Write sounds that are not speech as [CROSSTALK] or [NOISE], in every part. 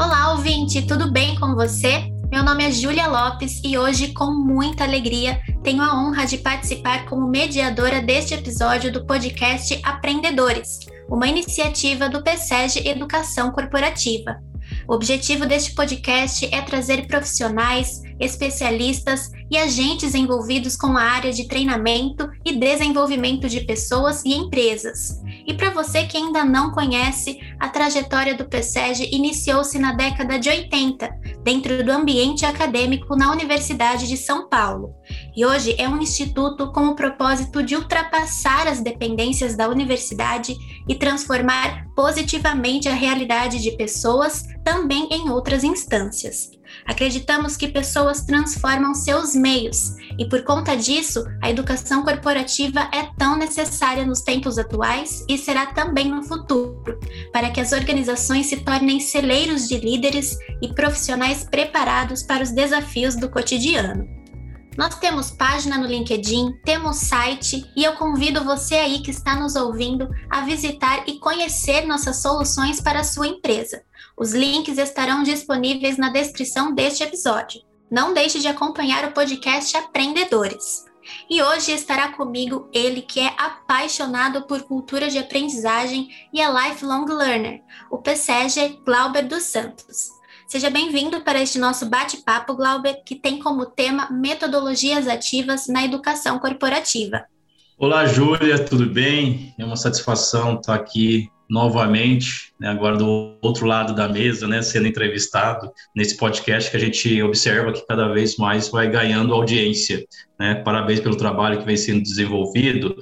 Olá, ouvinte, tudo bem com você? Meu nome é Júlia Lopes e hoje, com muita alegria, tenho a honra de participar como mediadora deste episódio do podcast Aprendedores, uma iniciativa do PSEG Educação Corporativa. O objetivo deste podcast é trazer profissionais, especialistas e agentes envolvidos com a área de treinamento e desenvolvimento de pessoas e empresas. E para você que ainda não conhece, a trajetória do PSEG iniciou-se na década de 80, dentro do ambiente acadêmico na Universidade de São Paulo. E hoje é um instituto com o propósito de ultrapassar as dependências da universidade e transformar positivamente a realidade de pessoas também em outras instâncias. Acreditamos que pessoas transformam seus meios e, por conta disso, a educação corporativa é tão necessária nos tempos atuais e será também no futuro, para que as organizações se tornem celeiros de líderes e profissionais preparados para os desafios do cotidiano. Nós temos página no LinkedIn, temos site e eu convido você aí que está nos ouvindo a visitar e conhecer nossas soluções para a sua empresa. Os links estarão disponíveis na descrição deste episódio. Não deixe de acompanhar o podcast Aprendedores. E hoje estará comigo ele que é apaixonado por cultura de aprendizagem e é lifelong learner, o PSEG Glauber dos Santos. Seja bem-vindo para este nosso bate-papo, Glauber, que tem como tema metodologias ativas na educação corporativa. Olá, Júlia, tudo bem? É uma satisfação estar aqui novamente, né, agora do outro lado da mesa, né, sendo entrevistado nesse podcast que a gente observa que cada vez mais vai ganhando audiência. Né? Parabéns pelo trabalho que vem sendo desenvolvido.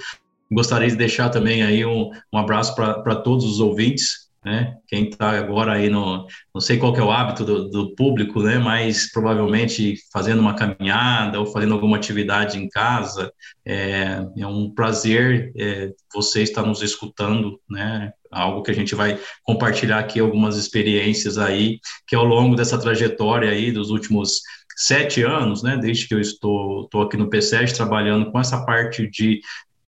Gostaria de deixar também aí um, um abraço para todos os ouvintes né? Quem está agora aí no, não sei qual é o hábito do, do, público, né? Mas provavelmente fazendo uma caminhada ou fazendo alguma atividade em casa, é, é um prazer é, você estar nos escutando, né? Algo que a gente vai compartilhar aqui algumas experiências aí que ao longo dessa trajetória aí dos últimos sete anos, né, desde que eu estou, estou aqui no PSEG trabalhando com essa parte de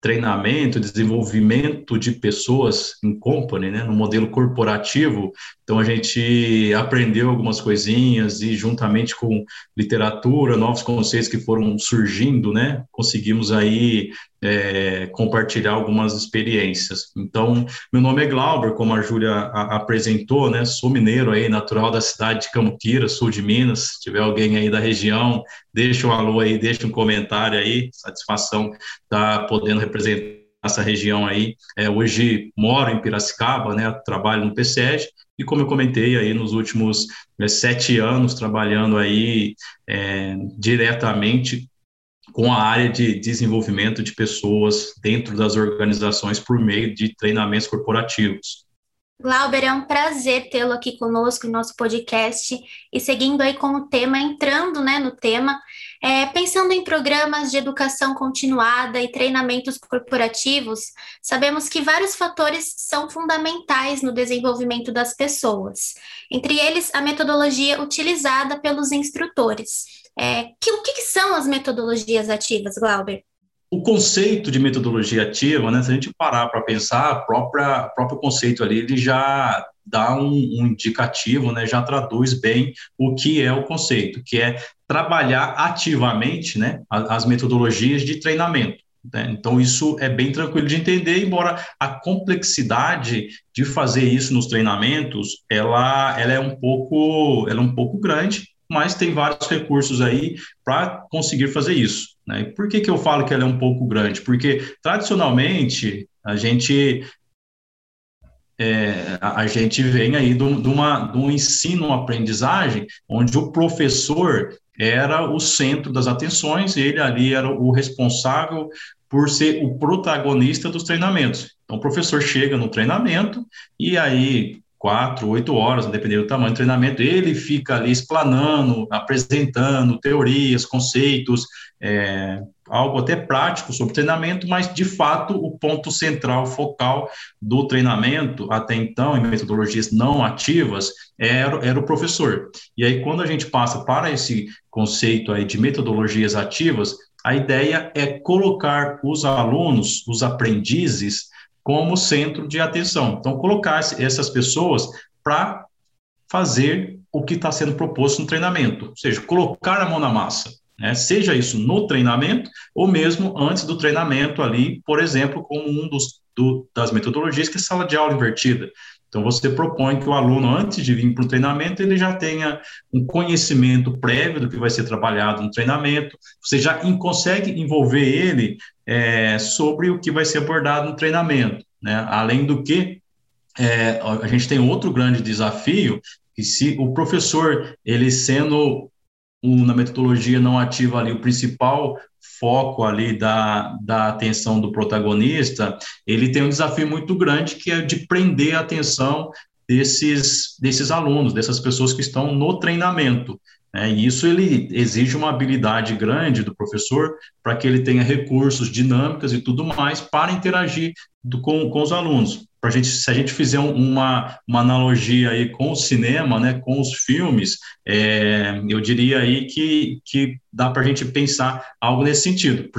treinamento, desenvolvimento de pessoas em company, né, no modelo corporativo. Então a gente aprendeu algumas coisinhas e juntamente com literatura, novos conceitos que foram surgindo, né, conseguimos aí é, compartilhar algumas experiências. Então, meu nome é Glauber, como a Júlia apresentou, né? Sou mineiro aí, natural da cidade de Camupira, sul de Minas. Se tiver alguém aí da região, deixa um alô aí, deixa um comentário aí. Satisfação estar tá podendo representar essa região aí. É, hoje moro em Piracicaba, né? Trabalho no PSEG e como eu comentei aí nos últimos né, sete anos trabalhando aí é, diretamente com a área de desenvolvimento de pessoas dentro das organizações por meio de treinamentos corporativos. Glauber, é um prazer tê-lo aqui conosco em nosso podcast e seguindo aí com o tema, entrando né, no tema, é, pensando em programas de educação continuada e treinamentos corporativos, sabemos que vários fatores são fundamentais no desenvolvimento das pessoas, entre eles a metodologia utilizada pelos instrutores. É, que, o que, que são as metodologias ativas, Glauber? o conceito de metodologia ativa, né, se a gente parar para pensar, o próprio conceito ali, ele já dá um, um, indicativo, né, já traduz bem o que é o conceito, que é trabalhar ativamente né, as metodologias de treinamento. Né? Então, isso é bem tranquilo de entender, embora a complexidade de fazer isso nos treinamentos, ela, ela, é, um pouco, ela é um pouco grande, mas tem vários recursos aí para conseguir fazer isso. Né? E por que, que eu falo que ela é um pouco grande? Porque, tradicionalmente, a gente é, a gente vem aí de, uma, de um ensino-aprendizagem onde o professor era o centro das atenções, ele ali era o responsável por ser o protagonista dos treinamentos. Então, o professor chega no treinamento e aí quatro, oito horas, dependendo do tamanho do treinamento, ele fica ali explanando, apresentando teorias, conceitos, é, algo até prático sobre treinamento, mas de fato o ponto central, focal do treinamento, até então, em metodologias não ativas, era, era o professor. E aí, quando a gente passa para esse conceito aí de metodologias ativas, a ideia é colocar os alunos, os aprendizes, como centro de atenção. Então, colocar essas pessoas para fazer o que está sendo proposto no treinamento, ou seja, colocar a mão na massa. Né? Seja isso no treinamento ou mesmo antes do treinamento ali, por exemplo, como um dos do, das metodologias que é sala de aula invertida. Então, você propõe que o aluno, antes de vir para o treinamento, ele já tenha um conhecimento prévio do que vai ser trabalhado no treinamento, você já consegue envolver ele é, sobre o que vai ser abordado no treinamento. Né? Além do que, é, a gente tem outro grande desafio, que se o professor, ele sendo um, na metodologia não ativa ali o principal foco ali da, da atenção do protagonista, ele tem um desafio muito grande que é de prender a atenção desses, desses alunos, dessas pessoas que estão no treinamento. Né? E isso ele exige uma habilidade grande do professor para que ele tenha recursos, dinâmicas e tudo mais para interagir do, com, com os alunos. Pra gente, se a gente fizer uma, uma analogia aí com o cinema, né, com os filmes, é, eu diria aí que, que dá para a gente pensar algo nesse sentido.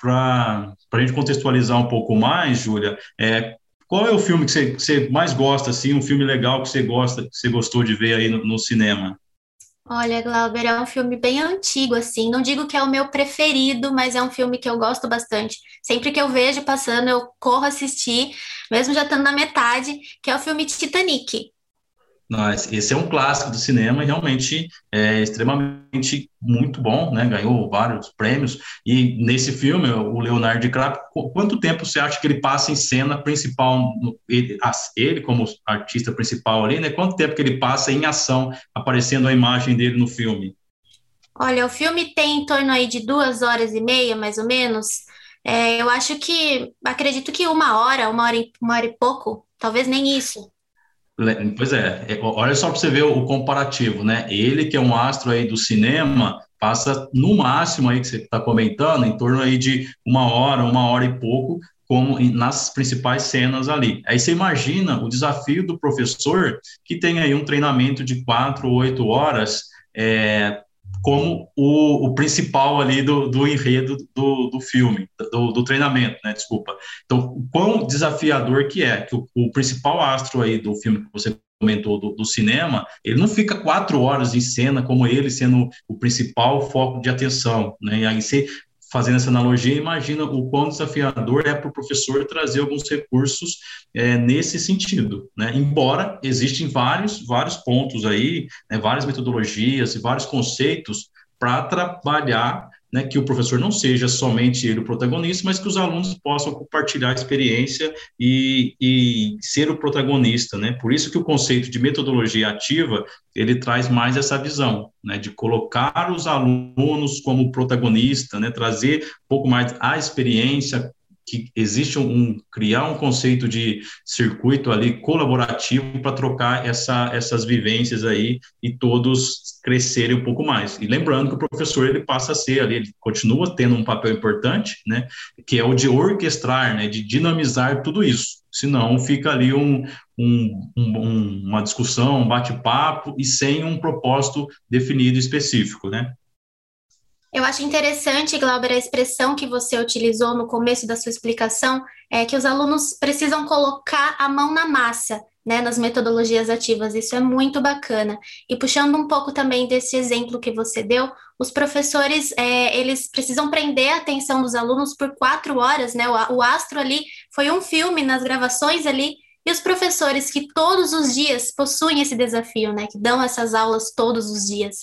Para a gente contextualizar um pouco mais, Júlia, é, qual é o filme que você, que você, mais gosta, assim, um filme legal que você gosta, que você gostou de ver aí no, no cinema? Olha, Glauber, é um filme bem antigo, assim. Não digo que é o meu preferido, mas é um filme que eu gosto bastante. Sempre que eu vejo passando, eu corro assistir, mesmo já estando na metade, que é o filme Titanic. Mas esse é um clássico do cinema e realmente é extremamente muito bom, né? Ganhou vários prêmios. E nesse filme, o Leonardo DiCaprio, quanto tempo você acha que ele passa em cena principal, ele, ele como artista principal ali, né? Quanto tempo que ele passa em ação, aparecendo a imagem dele no filme? Olha, o filme tem em torno aí de duas horas e meia, mais ou menos. É, eu acho que, acredito que uma hora, uma hora, e, uma hora e pouco, talvez nem isso. Pois é, é olha só para você ver o comparativo, né? Ele que é um astro aí do cinema passa no máximo aí que você está comentando, em torno aí de uma hora, uma hora e pouco, como nas principais cenas ali. Aí você imagina o desafio do professor que tem aí um treinamento de quatro, oito horas é, como o, o, principal ali do, do enredo do, do filme, do, do, treinamento, né? Desculpa. Então, quão desafiador que é que o, o principal astro aí do filme que você comentou do, do, cinema, ele não fica quatro horas em cena como ele sendo o principal foco de atenção, né? E aí fazendo essa analogia, imagina o quão desafiador é para o professor trazer alguns recursos é, nesse sentido, né? Embora existem vários, vários pontos aí, né, várias metodologias e vários conceitos para trabalhar né, que o professor não seja somente ele o protagonista, mas que os alunos possam compartilhar a experiência e, e ser o protagonista, né? Por isso que o conceito de metodologia ativa, ele traz mais essa visão, né, de colocar os alunos como protagonista, né, trazer um pouco mais a experiência, que existe um criar um conceito de circuito ali colaborativo para trocar essa, essas vivências aí e todos crescerem um pouco mais. E lembrando que o professor ele passa a ser ali, ele continua tendo um papel importante, né, que é o de orquestrar, né, de dinamizar tudo isso. Senão fica ali um, um, um uma discussão, um bate-papo e sem um propósito definido específico, né? Eu acho interessante, Glauber, a expressão que você utilizou no começo da sua explicação, é que os alunos precisam colocar a mão na massa, né, nas metodologias ativas. Isso é muito bacana. E puxando um pouco também desse exemplo que você deu, os professores, é, eles precisam prender a atenção dos alunos por quatro horas, né? O, o Astro ali foi um filme nas gravações ali, e os professores que todos os dias possuem esse desafio, né, que dão essas aulas todos os dias.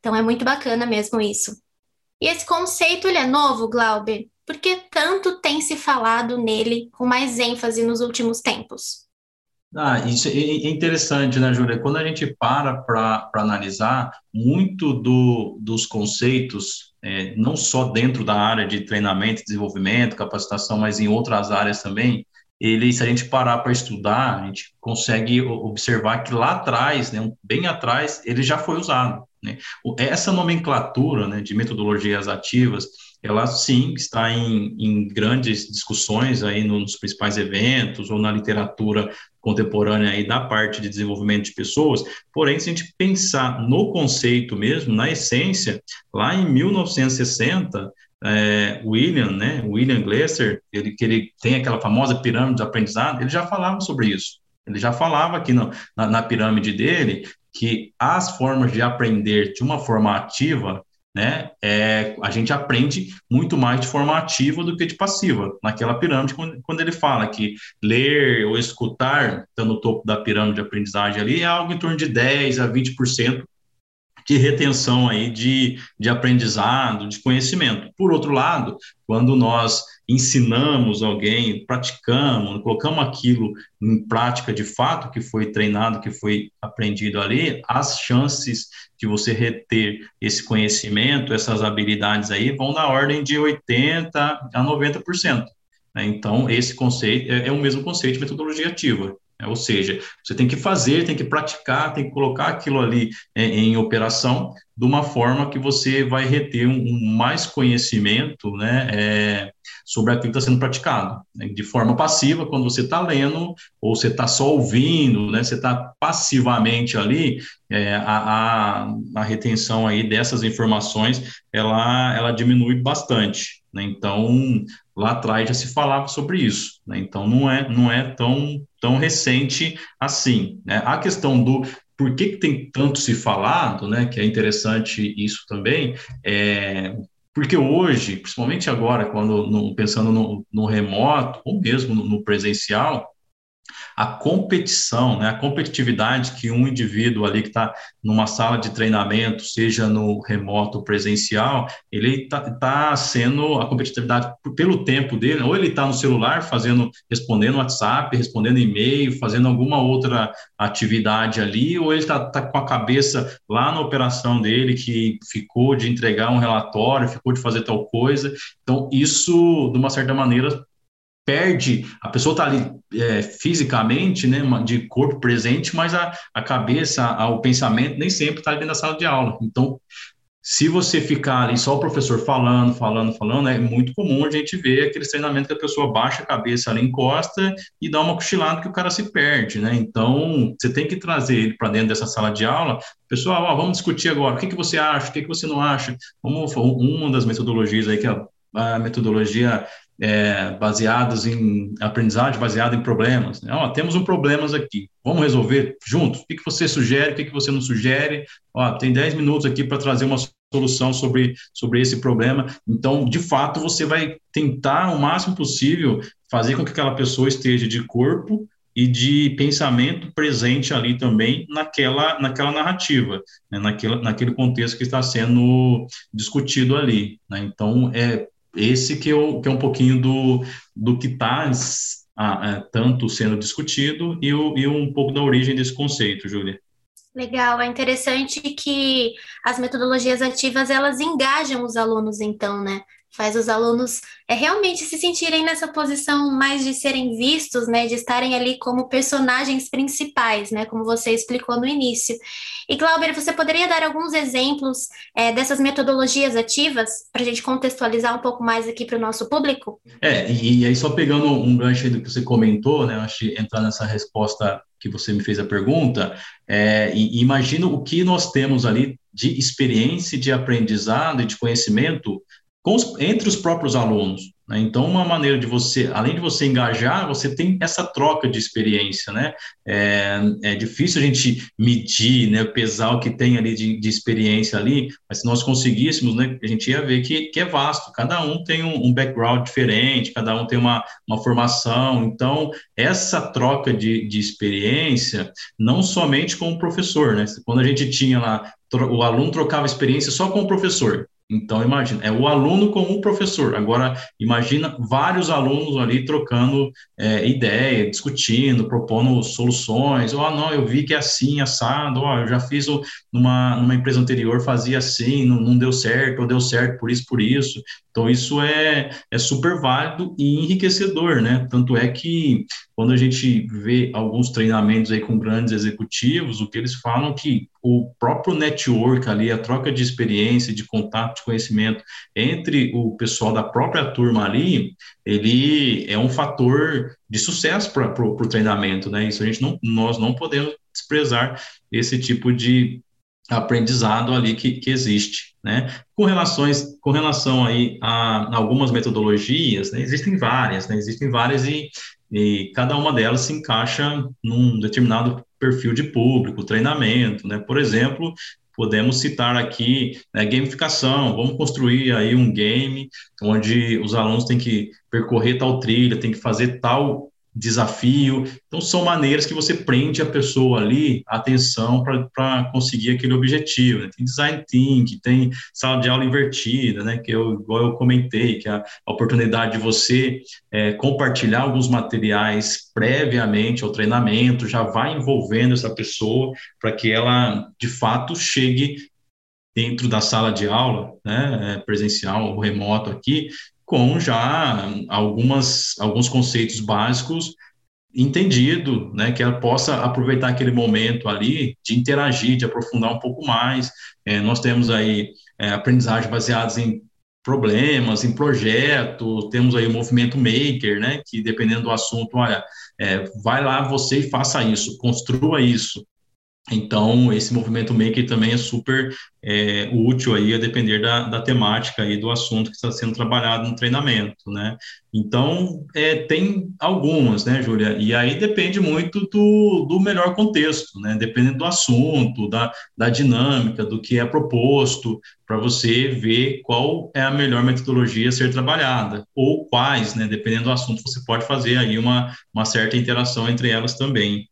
Então é muito bacana mesmo isso. E esse conceito ele é novo, Glauber? Porque tanto tem se falado nele com mais ênfase nos últimos tempos? Ah, isso é interessante, né, Júlia? Quando a gente para para analisar, muito do, dos conceitos, é, não só dentro da área de treinamento, desenvolvimento, capacitação, mas em outras áreas também, ele, se a gente parar para estudar, a gente consegue observar que lá atrás, né, bem atrás, ele já foi usado. Né? Essa nomenclatura né, de metodologias ativas, ela sim está em, em grandes discussões aí nos principais eventos ou na literatura contemporânea aí da parte de desenvolvimento de pessoas, porém, se a gente pensar no conceito mesmo, na essência, lá em 1960, é, William, né, William Glasser, ele, que ele tem aquela famosa pirâmide de aprendizado, ele já falava sobre isso. Ele já falava aqui na, na pirâmide dele que as formas de aprender de uma forma ativa né? É, a gente aprende muito mais de forma ativa do que de passiva. Naquela pirâmide, quando, quando ele fala que ler ou escutar, está no topo da pirâmide de aprendizagem ali, é algo em torno de 10 a 20% de retenção aí de, de aprendizado, de conhecimento. Por outro lado, quando nós ensinamos alguém, praticamos, colocamos aquilo em prática de fato, que foi treinado, que foi aprendido ali, as chances de você reter esse conhecimento, essas habilidades aí, vão na ordem de 80% a 90%. Né? Então, esse conceito é, é o mesmo conceito de metodologia ativa. Né? Ou seja, você tem que fazer, tem que praticar, tem que colocar aquilo ali é, em operação de uma forma que você vai reter um, um mais conhecimento né, é, sobre aquilo que está sendo praticado. Né? De forma passiva, quando você está lendo, ou você está só ouvindo, né, você está passivamente ali, é, a, a, a, retenção aí dessas informações, ela, ela diminui bastante. Né? Então, lá atrás já se falava sobre isso. Né? Então, não é, não é tão, tão recente assim. Né? A questão do por que, que tem tanto se falado, né, que é interessante isso também, é, porque hoje, principalmente agora, quando no, pensando no, no, remoto, ou mesmo no, no presencial, a competição, né, a competitividade que um indivíduo ali que está numa sala de treinamento, seja no remoto presencial, ele está tá sendo a competitividade pelo tempo dele, ou ele está no celular fazendo, respondendo WhatsApp, respondendo e-mail, fazendo alguma outra atividade ali, ou ele está tá com a cabeça lá na operação dele que ficou de entregar um relatório, ficou de fazer tal coisa. Então, isso, de uma certa maneira, perde, a pessoa está ali é, fisicamente, né, de corpo presente, mas a, a cabeça, a, o pensamento nem sempre está dentro da sala de aula. Então, se você ficar ali só o professor falando, falando, falando, é muito comum a gente ver aquele treinamento que a pessoa baixa a cabeça ali, encosta e dá uma cochilada que o cara se perde, né? Então, você tem que trazer ele para dentro dessa sala de aula. Pessoal, ó, vamos discutir agora. O que, que você acha? O que, que você não acha? Vamos, uma das metodologias aí que é a metodologia é, baseados em aprendizagem baseada em problemas. Né? Ó, temos um problema aqui, vamos resolver juntos? O que, você sugere, o que, que você não sugere? Ó, tem 10 minutos aqui para trazer uma solução sobre, sobre esse problema. Então, de fato, você vai tentar o máximo possível fazer com que aquela pessoa esteja de corpo e de pensamento presente ali também naquela, naquela narrativa, né? naquela, naquele contexto que está sendo discutido ali. Né? Então, é esse que, eu, que é um pouquinho do, do que está tanto sendo discutido e, o, e um pouco da origem desse conceito, Júlia. Legal, é interessante que as metodologias ativas elas engajam os alunos, então, né? Faz os alunos é, realmente se sentirem nessa posição mais de serem vistos, né, de estarem ali como personagens principais, né, como você explicou no início. E Glauber, você poderia dar alguns exemplos é, dessas metodologias ativas para a gente contextualizar um pouco mais aqui para o nosso público? É, e aí só pegando um gancho aí do que você comentou, né, acho entrar nessa resposta que você me fez a pergunta, é, e, imagino o que nós temos ali de experiência, de aprendizado e de conhecimento os, entre os próprios alunos. Né? Então, uma maneira de você, além de você engajar, você tem essa troca de experiência, né? É, é difícil a gente medir, né, pesar o que tem ali de, de, experiência ali, mas se nós conseguíssemos, né, a gente ia ver que, que é vasto, cada um tem um, um background diferente, cada um tem uma, uma formação, então, essa troca de, de experiência, não somente com o professor, né? Quando a gente tinha lá, o aluno trocava experiência só com o professor, então, imagina, é o aluno com o professor. Agora, imagina vários alunos ali trocando é, ideia, discutindo, propondo soluções. Oh, não, eu vi que é assim, assado. Oh, eu já fiz o, numa, numa empresa anterior, fazia assim, não, não deu certo, ou deu certo por isso, por isso. Então, isso é, é super válido e enriquecedor, né? Tanto é que quando a gente vê alguns treinamentos aí com grandes executivos, o que eles falam é que o próprio network ali, a troca de experiência, de contato, de conhecimento entre o pessoal da própria turma ali, ele é um fator de sucesso para o treinamento, né? Isso a gente não, nós não podemos desprezar esse tipo de aprendizado ali que, que existe, né? Com relações, com relação aí a, algumas metodologias, né? existem várias, né? Existem várias e, e cada uma delas se encaixa num determinado perfil de público, treinamento, né? Por exemplo, podemos citar aqui né, gamificação, vamos construir aí um game onde os alunos têm que percorrer tal trilha, tem que fazer tal desafio. Então, são maneiras que você prende a pessoa ali, a atenção, para conseguir aquele objetivo. Né? Tem design thinking, tem sala de aula invertida, né? que eu, igual eu comentei, que é a oportunidade de você é, compartilhar alguns materiais previamente ao treinamento, já vai envolvendo essa pessoa para que ela, de fato, chegue dentro da sala de aula, né, é, presencial ou remoto aqui, com já algumas, alguns conceitos básicos entendido, né, que ela possa aproveitar aquele momento ali de interagir, de aprofundar um pouco mais. É, nós temos aí é, aprendizagem baseadas em problemas, em projetos, temos aí o movimento maker, né, que dependendo do assunto, olha, é, vai lá você e faça isso, construa isso, então, esse movimento maker também é super é, útil aí a depender da, da temática e do assunto que está sendo trabalhado no treinamento, né? Então, é, tem algumas, né, Júlia? E aí depende muito do, do melhor contexto, né? Dependendo do assunto, da, da dinâmica, do que é proposto, para você ver qual é a melhor metodologia a ser trabalhada, ou quais, né? Dependendo do assunto, você pode fazer aí uma, uma certa interação entre elas também.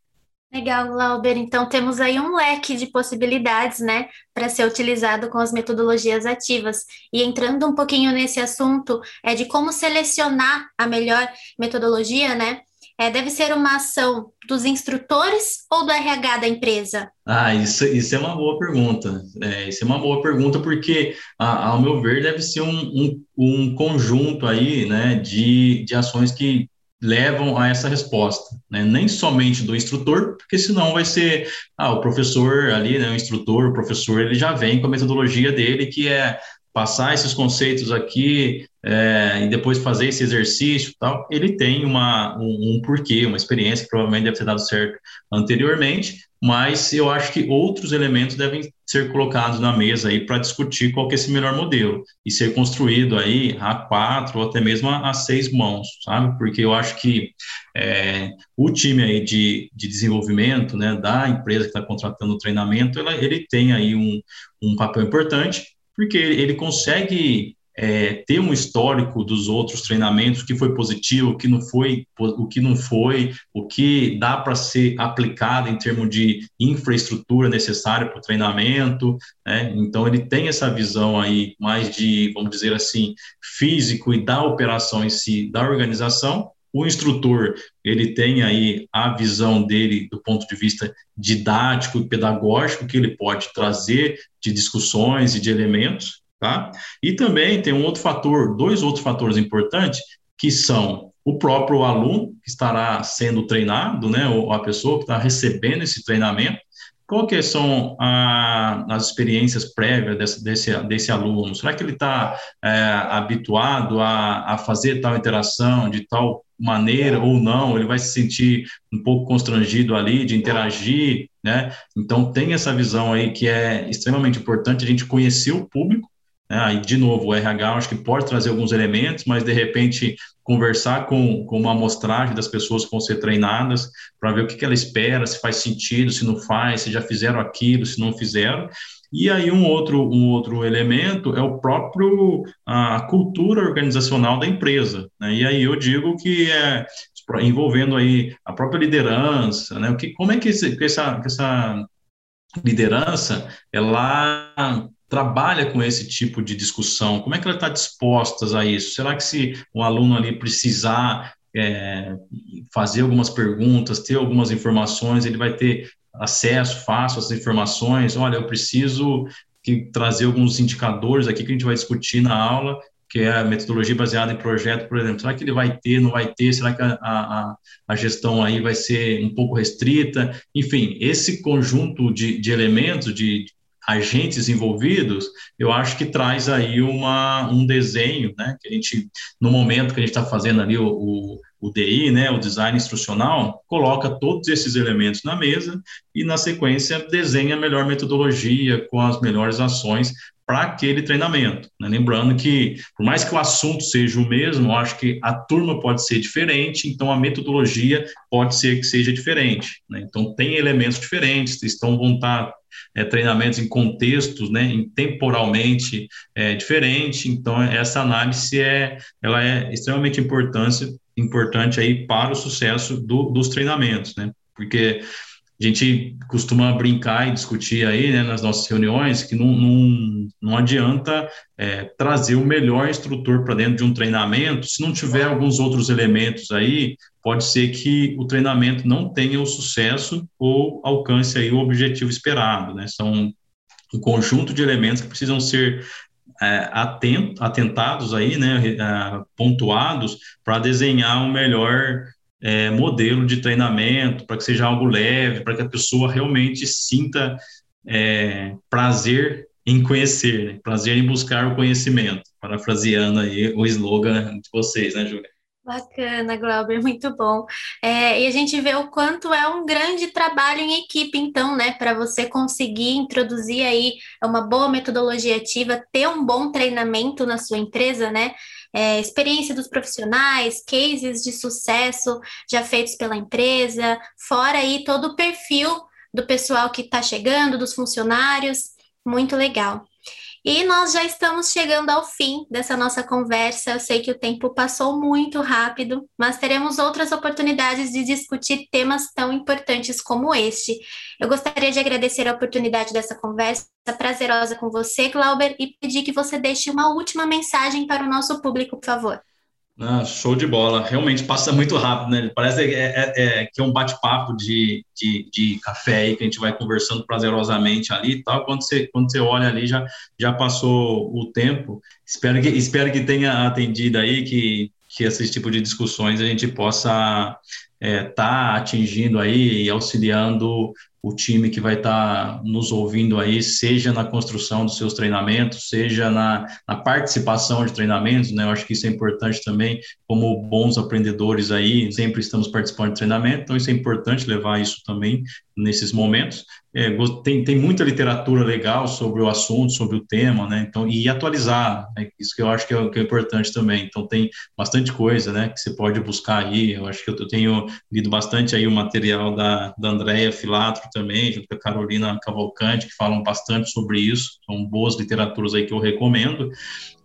Legal, Lauber. Então temos aí um leque de possibilidades, né, para ser utilizado com as metodologias ativas. E entrando um pouquinho nesse assunto é de como selecionar a melhor metodologia, né? É, deve ser uma ação dos instrutores ou do RH da empresa? Ah, isso, isso é uma boa pergunta. É, isso é uma boa pergunta porque, a, ao meu ver, deve ser um, um, um conjunto aí, né, de, de ações que levam a essa resposta, né? nem somente do instrutor, porque senão vai ser, ah, o professor ali, né, o instrutor, o professor, ele já vem com a metodologia dele, que é passar esses conceitos aqui é, e depois fazer esse exercício tal, ele tem uma, um, um porquê, uma experiência que provavelmente deve ter dado certo anteriormente, mas eu acho que outros elementos devem ser colocados na mesa aí para discutir qual que é esse melhor modelo e ser construído aí a quatro ou até mesmo a, seis mãos, sabe? Porque eu acho que é, o time aí de, de desenvolvimento, né, da empresa que está contratando o treinamento, ela, ele tem aí um, um papel importante, porque ele consegue é, ter um histórico dos outros treinamentos, o que foi positivo, o que não foi, o que não foi, o que dá para ser aplicado em termos de infraestrutura necessária para o treinamento. Né? Então ele tem essa visão aí mais de, vamos dizer assim, físico e da operação em si, da organização. O instrutor, ele tem aí a visão dele do ponto de vista didático e pedagógico que ele pode trazer de discussões e de elementos, Tá? E também tem um outro fator, dois outros fatores importantes, que são o próprio aluno que estará sendo treinado, né, ou a pessoa que está recebendo esse treinamento, qual que são a, as experiências prévias desse, desse, desse, aluno? Será que ele está é, habituado a, a fazer tal interação de tal maneira ou não? Ele vai se sentir um pouco constrangido ali de interagir, né? Então tem essa visão aí que é extremamente importante a gente conhecer o público? Aí, de novo, o RH acho que pode trazer alguns elementos, mas de repente conversar com, com uma amostragem das pessoas que vão ser treinadas para ver o que, que ela espera, se faz sentido, se não faz, se já fizeram aquilo, se não fizeram. E aí um outro, um outro elemento é o próprio a cultura organizacional da empresa. Né? E aí eu digo que é envolvendo aí a própria liderança, né? O que, como é que, esse, que essa, que essa liderança ela trabalha com esse tipo de discussão? Como é que ela está disposta a isso? Será que se um aluno ali precisar é, fazer algumas perguntas, ter algumas informações, ele vai ter acesso fácil às informações? Olha, eu preciso que, trazer alguns indicadores aqui que a gente vai discutir na aula, que é a metodologia baseada em projeto, por exemplo. Será que ele vai ter, não vai ter? Será que a, a, a gestão aí vai ser um pouco restrita? Enfim, esse conjunto de, de elementos, de, agentes envolvidos, eu acho que traz aí uma, um desenho, né, que a gente, no momento que a gente está fazendo ali o, o, o, DI, né, o design instrucional, coloca todos esses elementos na mesa e, na sequência, desenha a melhor metodologia com as melhores ações para aquele treinamento. Né? Lembrando que, por mais que o assunto seja o mesmo, eu acho que a turma pode ser diferente, então a metodologia pode ser que seja diferente. Né? Então, tem elementos diferentes, estão vão estar é, treinamentos em contextos, né, em temporalmente é, diferente. Então, essa análise é, ela é extremamente importante, importante aí para o sucesso do, dos treinamentos, né? Porque a gente costuma brincar e discutir aí né, nas nossas reuniões que não, não, não adianta é, trazer o melhor instrutor para dentro de um treinamento se não tiver alguns outros elementos aí, pode ser que o treinamento não tenha o sucesso ou alcance aí o objetivo esperado, né? São um conjunto de elementos que precisam ser é, atent, atentados aí, né, é, pontuados para desenhar um melhor é, modelo de treinamento, para que seja algo leve, para que a pessoa realmente sinta é, prazer em conhecer, né? prazer em buscar o conhecimento, parafraseando aí o slogan de vocês, né, Júlia? Bacana, Glauber, [LAUGHS] muito bom. É, e a gente vê o quanto é um grande trabalho em equipe, então, né, para você conseguir introduzir aí uma boa metodologia ativa, ter um bom treinamento na sua empresa, né? É, experiência dos profissionais, cases de sucesso já feitos pela empresa, fora aí todo o perfil do pessoal que está chegando, dos funcionários, muito legal. E nós já estamos chegando ao fim dessa nossa conversa. Eu sei que o tempo passou muito rápido, mas teremos outras oportunidades de discutir temas tão importantes como este. Eu gostaria de agradecer a oportunidade dessa conversa prazerosa com você, Glauber, e pedir que você deixe uma última mensagem para o nosso público, por favor. Ah, show de bola. Realmente passa muito rápido, né? Parece é, é, é que é um bate-papo de, de, de, café aí que a gente vai conversando prazerosamente ali e tal. Quando você, quando você olha ali, já, já passou o tempo. Espero que, espero que tenha atendido aí, que, que esse tipo de discussões a gente possa estar é, tá atingindo aí e auxiliando o time que vai estar tá nos ouvindo aí, seja na construção dos seus treinamentos, seja na, na, participação de treinamentos, né? Eu acho que isso é importante também, como bons aprendedores aí, sempre estamos participando de treinamento, então isso é importante levar isso também nesses momentos. É, tem, tem muita literatura legal sobre o assunto, sobre o tema, né? Então, e atualizar, né? isso que eu acho que é, que é, importante também. Então, tem bastante coisa, né? Que você pode buscar aí. Eu acho que eu tenho lido bastante aí o material da, da Andrea Filatro também, junto com a Carolina Cavalcante, que falam bastante sobre isso. São boas literaturas aí que eu recomendo.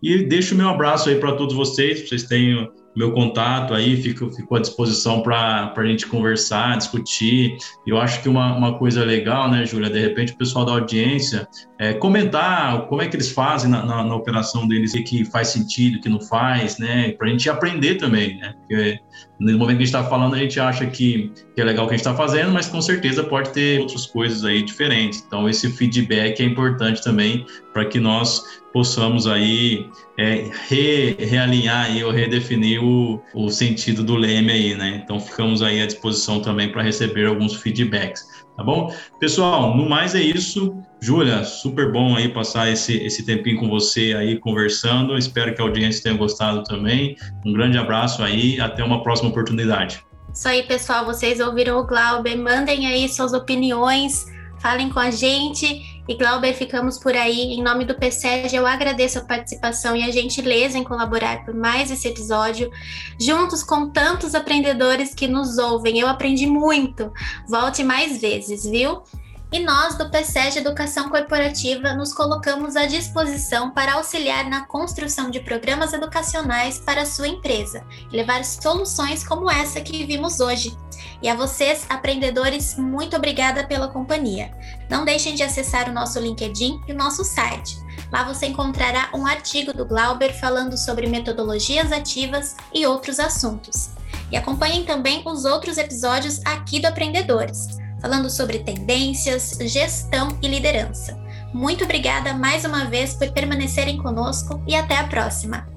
E deixo o meu abraço aí para todos vocês, vocês tenham meu contato aí, fico, fico à disposição para a gente conversar, discutir. Eu acho que uma, uma coisa legal, né, Júlia, de repente o pessoal da audiência é, comentar como é que eles fazem na, na, na operação deles, o que faz sentido, o que não faz, né, para a gente aprender também, né, porque no momento que a gente está falando, a gente acha que, que é legal o que a gente está fazendo, mas com certeza pode ter outras coisas aí diferentes. Então, esse feedback é importante também para que nós possamos aí é, re, realinhar aí, ou redefinir o, o sentido do leme aí, né? Então ficamos aí à disposição também para receber alguns feedbacks, tá bom? Pessoal, no mais é isso. Júlia, super bom aí passar esse, esse tempinho com você aí conversando. Espero que a audiência tenha gostado também. Um grande abraço aí, até uma próxima oportunidade. Isso aí, pessoal. Vocês ouviram o Glauber. Mandem aí suas opiniões, falem com a gente e Glauber, ficamos por aí. Em nome do PSEG, eu agradeço a participação e a gentileza em colaborar por mais esse episódio. Juntos com tantos aprendedores que nos ouvem, eu aprendi muito. Volte mais vezes, viu? E nós, do PSEG Educação Corporativa, nos colocamos à disposição para auxiliar na construção de programas educacionais para a sua empresa e levar soluções como essa que vimos hoje. E a vocês, aprendedores, muito obrigada pela companhia. Não deixem de acessar o nosso LinkedIn e o nosso site. Lá você encontrará um artigo do Glauber falando sobre metodologias ativas e outros assuntos. E acompanhem também os outros episódios aqui do Aprendedores falando sobre tendências, gestão e liderança. Muito obrigada mais uma vez por permanecerem conosco e até a próxima!